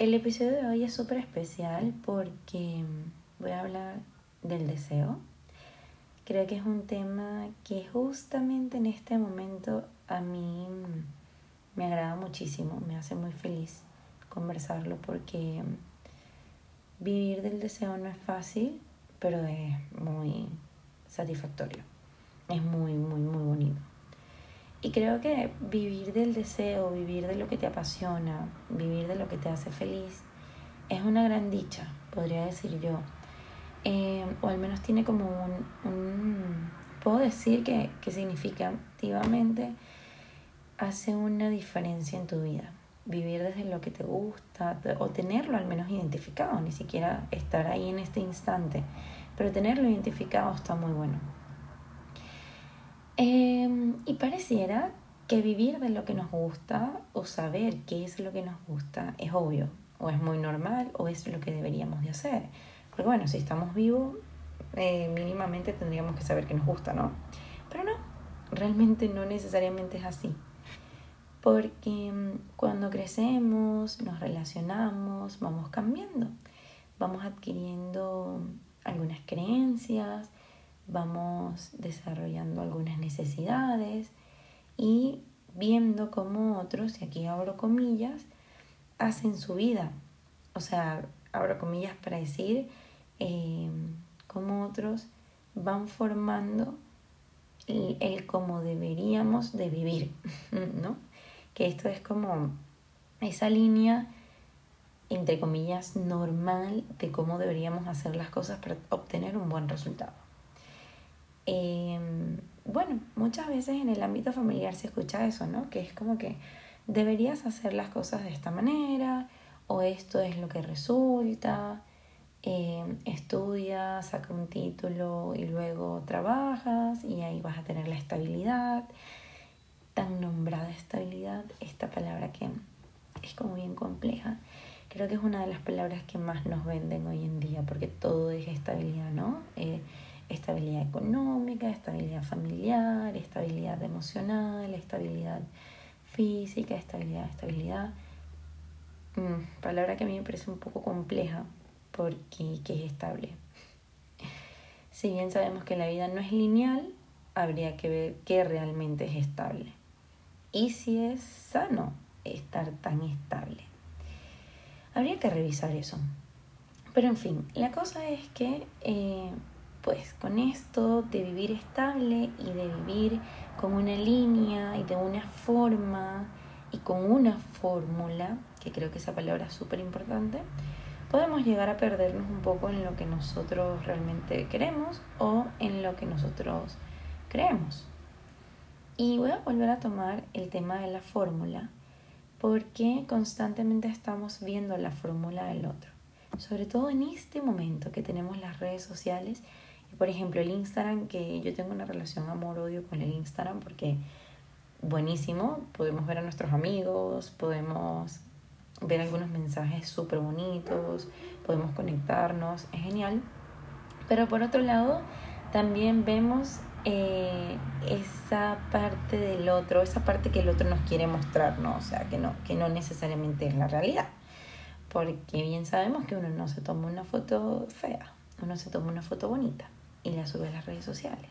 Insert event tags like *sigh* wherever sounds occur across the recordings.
El episodio de hoy es súper especial porque voy a hablar del deseo. Creo que es un tema que justamente en este momento a mí me agrada muchísimo, me hace muy feliz conversarlo porque vivir del deseo no es fácil, pero es muy satisfactorio, es muy, muy, muy bonito. Y creo que vivir del deseo, vivir de lo que te apasiona, vivir de lo que te hace feliz, es una gran dicha, podría decir yo. Eh, o al menos tiene como un, puedo decir que, que significativamente hace una diferencia en tu vida. Vivir desde lo que te gusta o tenerlo al menos identificado, ni siquiera estar ahí en este instante, pero tenerlo identificado está muy bueno. Em, y pareciera que vivir de lo que nos gusta o saber qué es lo que nos gusta es obvio, o es muy normal, o es lo que deberíamos de hacer. Porque bueno, si estamos vivos, eh, mínimamente tendríamos que saber qué nos gusta, ¿no? Pero no, realmente no necesariamente es así. Porque em, cuando crecemos, nos relacionamos, vamos cambiando, vamos adquiriendo algunas creencias, vamos desarrollando algunas necesidades y viendo cómo otros, y aquí abro comillas, hacen su vida. O sea, abro comillas para decir em, cómo otros van formando el, el, cómo deberíamos de vivir, *laughs* ¿no? Que esto es como esa línea, entre comillas, normal de cómo deberíamos hacer las cosas para obtener un buen resultado. Em, bueno, muchas veces en el ámbito familiar se escucha eso, ¿no? Que es como que deberías hacer las cosas de esta manera, o esto es lo que resulta, eh, estudias, saca un título y luego trabajas y ahí vas a tener la estabilidad, tan nombrada estabilidad, esta palabra que es como bien compleja. Creo que es una de las palabras que más nos venden hoy en día, porque todo es estabilidad, ¿no? Eh, estabilidad económica, estabilidad familiar, estabilidad emocional, estabilidad física, estabilidad, estabilidad. Mm, palabra que a mí me parece un poco compleja porque ¿qué es estable? Si bien sabemos que la vida no es lineal, habría que ver qué realmente es estable. Y si es sano estar tan estable. Habría que revisar eso. Pero en fin, la cosa es que eh, pues con esto de vivir estable y de vivir con una línea y de una forma y con una fórmula, que creo que esa palabra es súper importante, podemos llegar a perdernos un poco en lo que nosotros realmente queremos o en lo que nosotros creemos. Y voy a volver a tomar el tema de la fórmula porque constantemente estamos viendo la fórmula del otro. Sobre todo en este momento que tenemos las redes sociales por ejemplo, el Instagram, que yo tengo una relación amor-odio con el Instagram porque buenísimo, podemos ver a nuestros amigos, podemos ver algunos mensajes súper bonitos, podemos conectarnos, es genial. Pero por otro lado, también vemos eh, esa parte del otro, esa parte que el otro nos quiere mostrar, ¿no? O sea, que no, que no necesariamente es la realidad. Porque bien sabemos que uno no se toma una foto fea, uno se toma una foto bonita y la sube las redes sociales.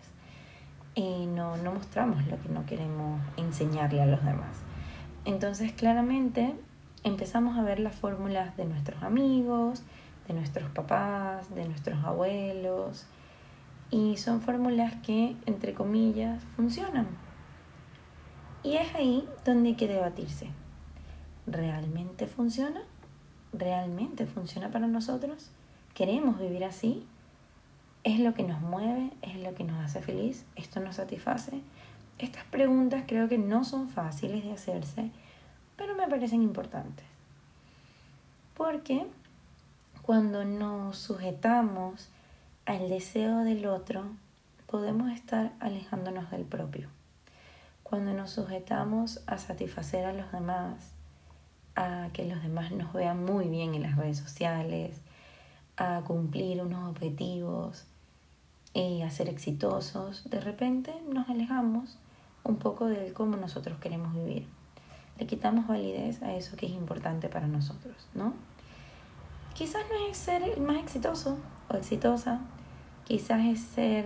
Y no, no mostramos lo que no queremos enseñarle a los demás. Entonces claramente empezamos a ver las fórmulas de nuestros amigos, de nuestros papás, de nuestros abuelos. Y son fórmulas que, entre comillas, funcionan. Y es ahí donde hay que debatirse. ¿Realmente funciona? ¿Realmente funciona para nosotros? ¿Queremos vivir así? ¿Es lo que nos mueve? ¿Es lo que nos hace feliz? ¿Esto nos satisface? Estas preguntas creo que no son fáciles de hacerse, pero me parecen importantes. Porque cuando nos sujetamos al deseo del otro, podemos estar alejándonos del propio. Cuando nos sujetamos a satisfacer a los demás, a que los demás nos vean muy bien en las redes sociales, a cumplir unos objetivos, y a ser exitosos, de repente nos alejamos un poco de cómo nosotros queremos vivir. Le quitamos validez a eso que es importante para nosotros, ¿no? quizás no es ser el más exitoso o exitosa, quizás es ser,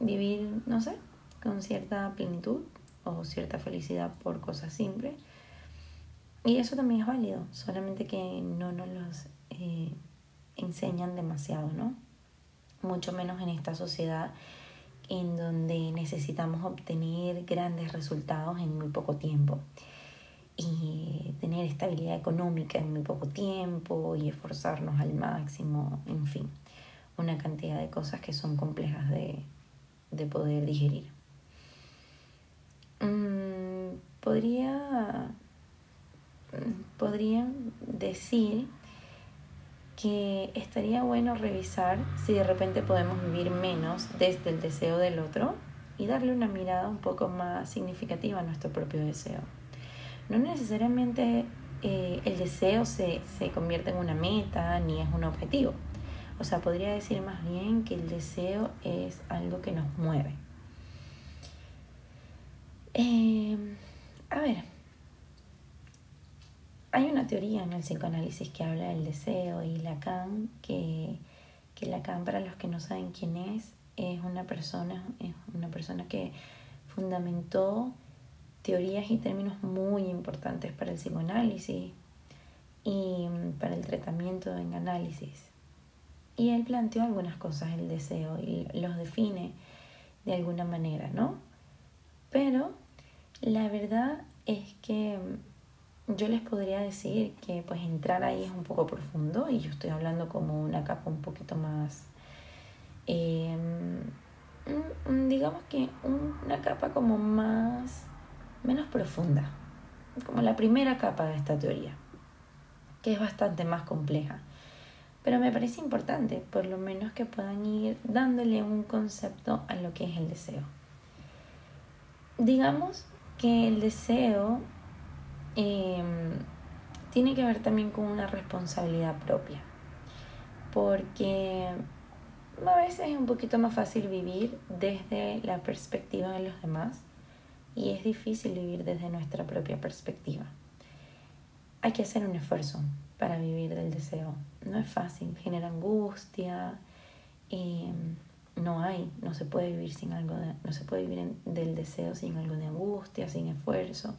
vivir, no sé, con cierta plenitud o cierta felicidad por cosas simples. Y eso también es válido, solamente que no nos los eh, enseñan demasiado, ¿no? Mucho menos en esta sociedad en donde necesitamos obtener grandes resultados en muy poco tiempo y tener estabilidad económica en muy poco tiempo y esforzarnos al máximo, en fin, una cantidad de cosas que son complejas de, de poder digerir. Mm, podría, podría decir que estaría bueno revisar si de repente podemos vivir menos desde el deseo del otro y darle una mirada un poco más significativa a nuestro propio deseo. No necesariamente eh, el deseo se, se convierte en una meta ni es un objetivo. O sea, podría decir más bien que el deseo es algo que nos mueve. Eh, a ver, hay una teoría en el psicoanálisis que habla del deseo y Lacan, que, que Lacan, para los que no saben quién es, es una persona, es una persona que fundamentó teorías y términos muy importantes para el psicoanálisis y para el tratamiento en análisis. Y él planteó algunas cosas del deseo y los define de alguna manera, ¿no? Pero la verdad es que yo les podría decir que pues entrar ahí es un poco profundo y yo estoy hablando como una capa un poquito más, em, digamos que una capa como más, menos profunda, como la primera capa de esta teoría, que es bastante más compleja. Pero me parece importante, por lo menos que puedan ir dándole un concepto a lo que es el deseo. Digamos que el deseo Em, tiene que ver también con una responsabilidad propia. Porque a veces es un poquito más fácil vivir desde la perspectiva de los demás y es difícil vivir desde nuestra propia perspectiva. Hay que hacer un esfuerzo para vivir del deseo. No es fácil, genera angustia, em, no hay, no se puede vivir sin algo no se puede vivir del deseo sin algo de angustia, sin esfuerzo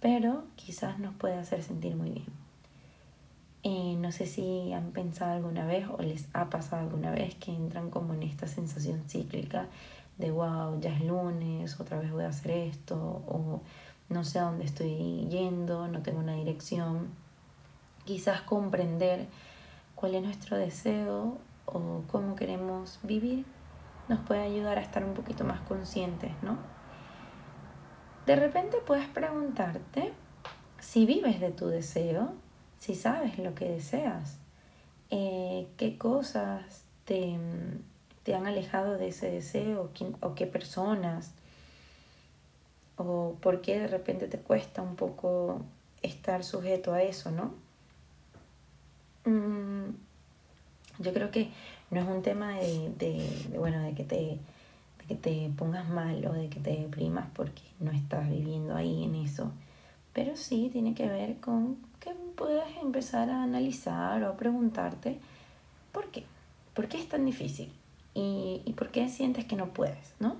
pero quizás nos puede hacer sentir muy bien. Eh, no sé si han pensado alguna vez o les ha pasado alguna vez que entran como en esta sensación cíclica de wow, ya es lunes, otra vez voy a hacer esto, o no sé a dónde estoy yendo, no tengo una dirección. Quizás comprender cuál es nuestro deseo o cómo queremos vivir nos puede ayudar a estar un poquito más conscientes, ¿no? De repente puedes preguntarte si vives de tu deseo, si sabes lo que deseas, eh, qué cosas te, te, han alejado de ese deseo o qué personas, o por qué de repente te cuesta un poco estar sujeto a eso, ¿no? Mm, yo creo que no es un tema de bueno, de que te que te pongas mal o de que te deprimas porque no estás viviendo ahí en eso. Pero sí tiene que ver con que puedas empezar a analizar o a preguntarte por qué. ¿Por qué es tan difícil? ¿Y, y por qué sientes que no puedes? ¿No?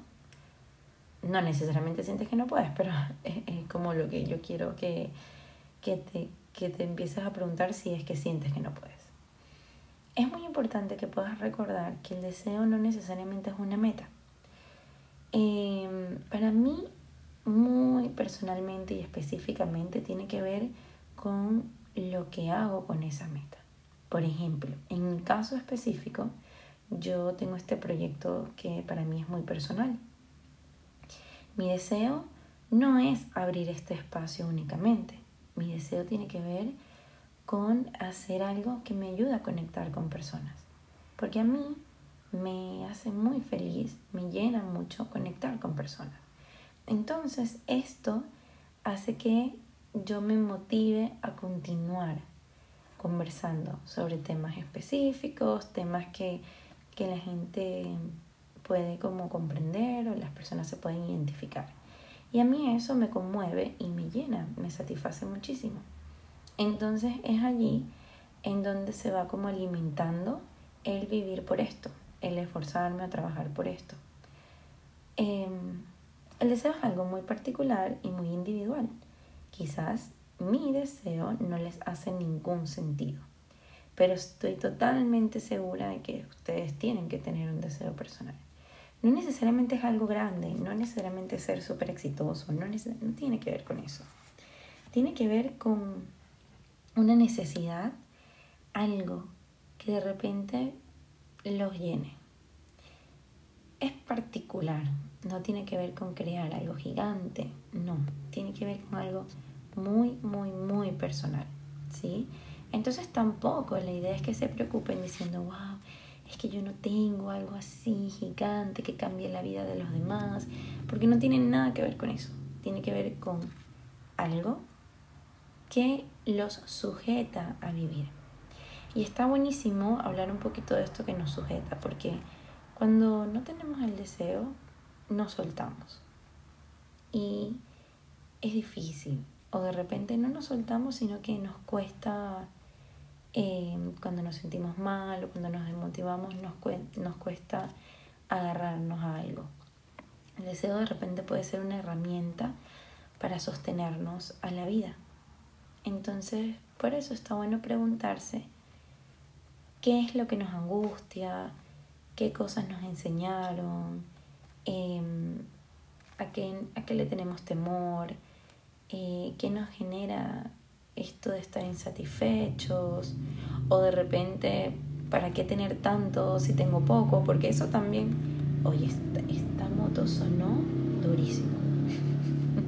No necesariamente sientes que no puedes, pero *laughs* es, como lo que yo quiero que, que, te, que te empieces a preguntar si es que sientes que no puedes. Es muy importante que puedas recordar que el deseo no necesariamente es una meta. Em, para mí, muy personalmente y específicamente, tiene que ver con lo que hago con esa meta. Por ejemplo, en mi caso específico, yo tengo este proyecto que para mí es muy personal. Mi deseo no es abrir este espacio únicamente. Mi deseo tiene que ver con hacer algo que me ayude a conectar con personas. Porque a mí me hace muy feliz, me llena mucho conectar con personas. Entonces esto hace que yo me motive a continuar conversando sobre temas específicos, temas que, que la gente puede como comprender o las personas se pueden identificar. Y a mí eso me conmueve y me llena, me satisface muchísimo. Entonces es allí en donde se va como alimentando el vivir por esto, el esforzarme a trabajar por esto. Em, el deseo es algo muy particular y muy individual. Quizás mi deseo no les hace ningún sentido, pero estoy totalmente segura de que ustedes tienen que tener un deseo personal. No necesariamente es algo grande, no necesariamente ser súper exitoso, no, no tiene que ver con eso. Tiene que ver con una necesidad, algo que de repente los llene. Es particular, no tiene que ver con crear algo gigante, no, tiene que ver con algo muy, muy, muy personal, ¿sí? Entonces tampoco la idea es que se preocupen diciendo, wow, es que yo no tengo algo así gigante que cambie la vida de los demás, porque no tiene nada que ver con eso, tiene que ver con algo que los sujeta a vivir. Y está buenísimo hablar un poquito de esto que nos sujeta, porque cuando no tenemos el deseo, nos soltamos. Y es difícil. O de repente no nos soltamos, sino que nos cuesta, eh, cuando nos sentimos mal o cuando nos desmotivamos, nos cuesta agarrarnos a algo. El deseo de repente puede ser una herramienta para sostenernos a la vida. Entonces, por eso está bueno preguntarse qué es lo que nos angustia, qué cosas nos enseñaron, em, a, qué, a qué le tenemos temor, eh, qué nos genera esto de estar insatisfechos o de repente, ¿para qué tener tanto si tengo poco? Porque eso también, oye, esta, moto sonó durísimo.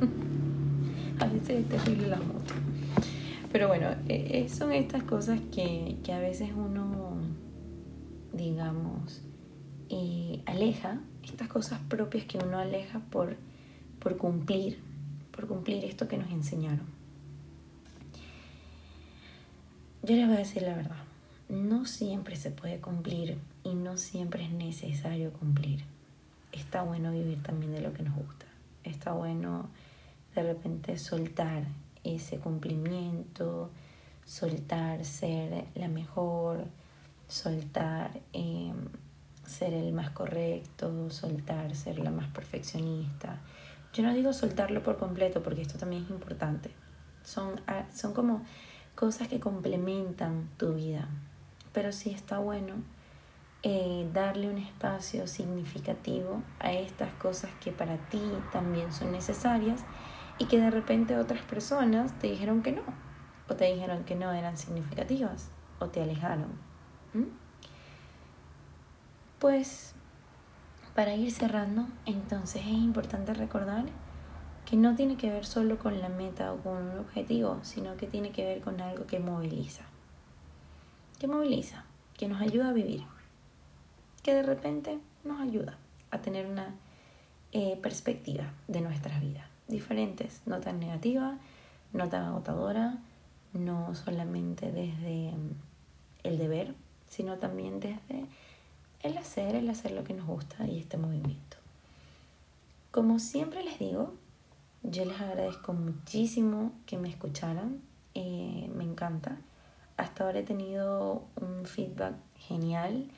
*laughs* a veces es terrible la moto. Pero bueno, e, e, son estas cosas que, a veces uno, digamos, eh, aleja, estas cosas propias que uno aleja por, por cumplir, por cumplir esto que nos enseñaron. Yo les voy a decir la verdad, no siempre se puede cumplir y no siempre es necesario cumplir. Está bueno vivir también de lo que nos gusta. Está bueno de repente soltar ese cumplimiento, soltar ser la mejor, soltar em, ser el más correcto, soltar ser la más perfeccionista. Yo no digo soltarlo por completo porque esto también es importante. Son, ah, son como cosas que complementan tu vida. Pero sí está bueno eh, darle un espacio significativo a estas cosas que para ti también son necesarias y que de repente otras personas te dijeron que no, o te dijeron que no eran significativas, o te alejaron. Pues para ir cerrando, entonces es importante recordar que no tiene que ver solo con la meta o con un objetivo, sino que tiene que ver con algo que moviliza. Que moviliza, que nos ayuda a vivir, que de repente nos ayuda a tener una eh, perspectiva de nuestras vidas diferentes, no tan negativa, no tan agotadora, no solamente desde el deber, sino también desde el hacer, el hacer lo que nos gusta y este movimiento. Como siempre les digo, yo les agradezco muchísimo que me escucharan, eh, me encanta. Hasta ahora he tenido un feedback genial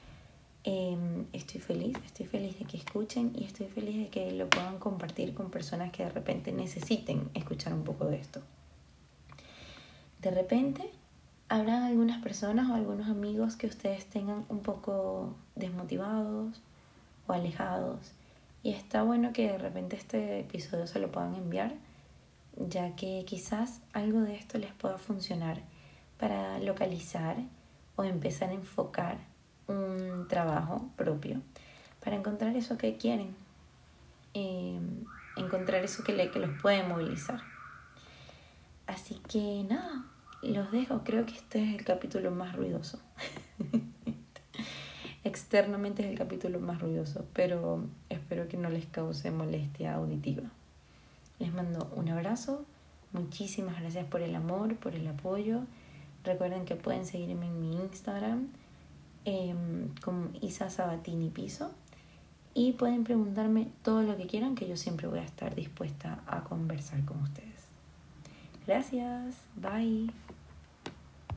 Em, estoy feliz, estoy feliz de que escuchen y estoy feliz de que lo puedan compartir con personas que de repente necesiten escuchar un poco de esto. De repente habrán algunas personas o algunos amigos que ustedes tengan un poco desmotivados o alejados y está bueno que de repente este episodio se lo puedan enviar ya que quizás algo de esto les pueda funcionar para localizar o empezar a enfocar un trabajo propio para encontrar eso que quieren, em, encontrar eso que, le, que los puede movilizar. Así que nada, los dejo. Creo que este es el capítulo más ruidoso. *laughs* Externamente es el capítulo más ruidoso, pero espero que no les cause molestia auditiva. Les mando un abrazo. Muchísimas gracias por el amor, por el apoyo. Recuerden que pueden seguirme en mi Instagram Em, con Isa Sabatini Piso y pueden preguntarme todo lo que quieran que yo siempre voy a estar dispuesta a conversar con ustedes. Gracias, bye.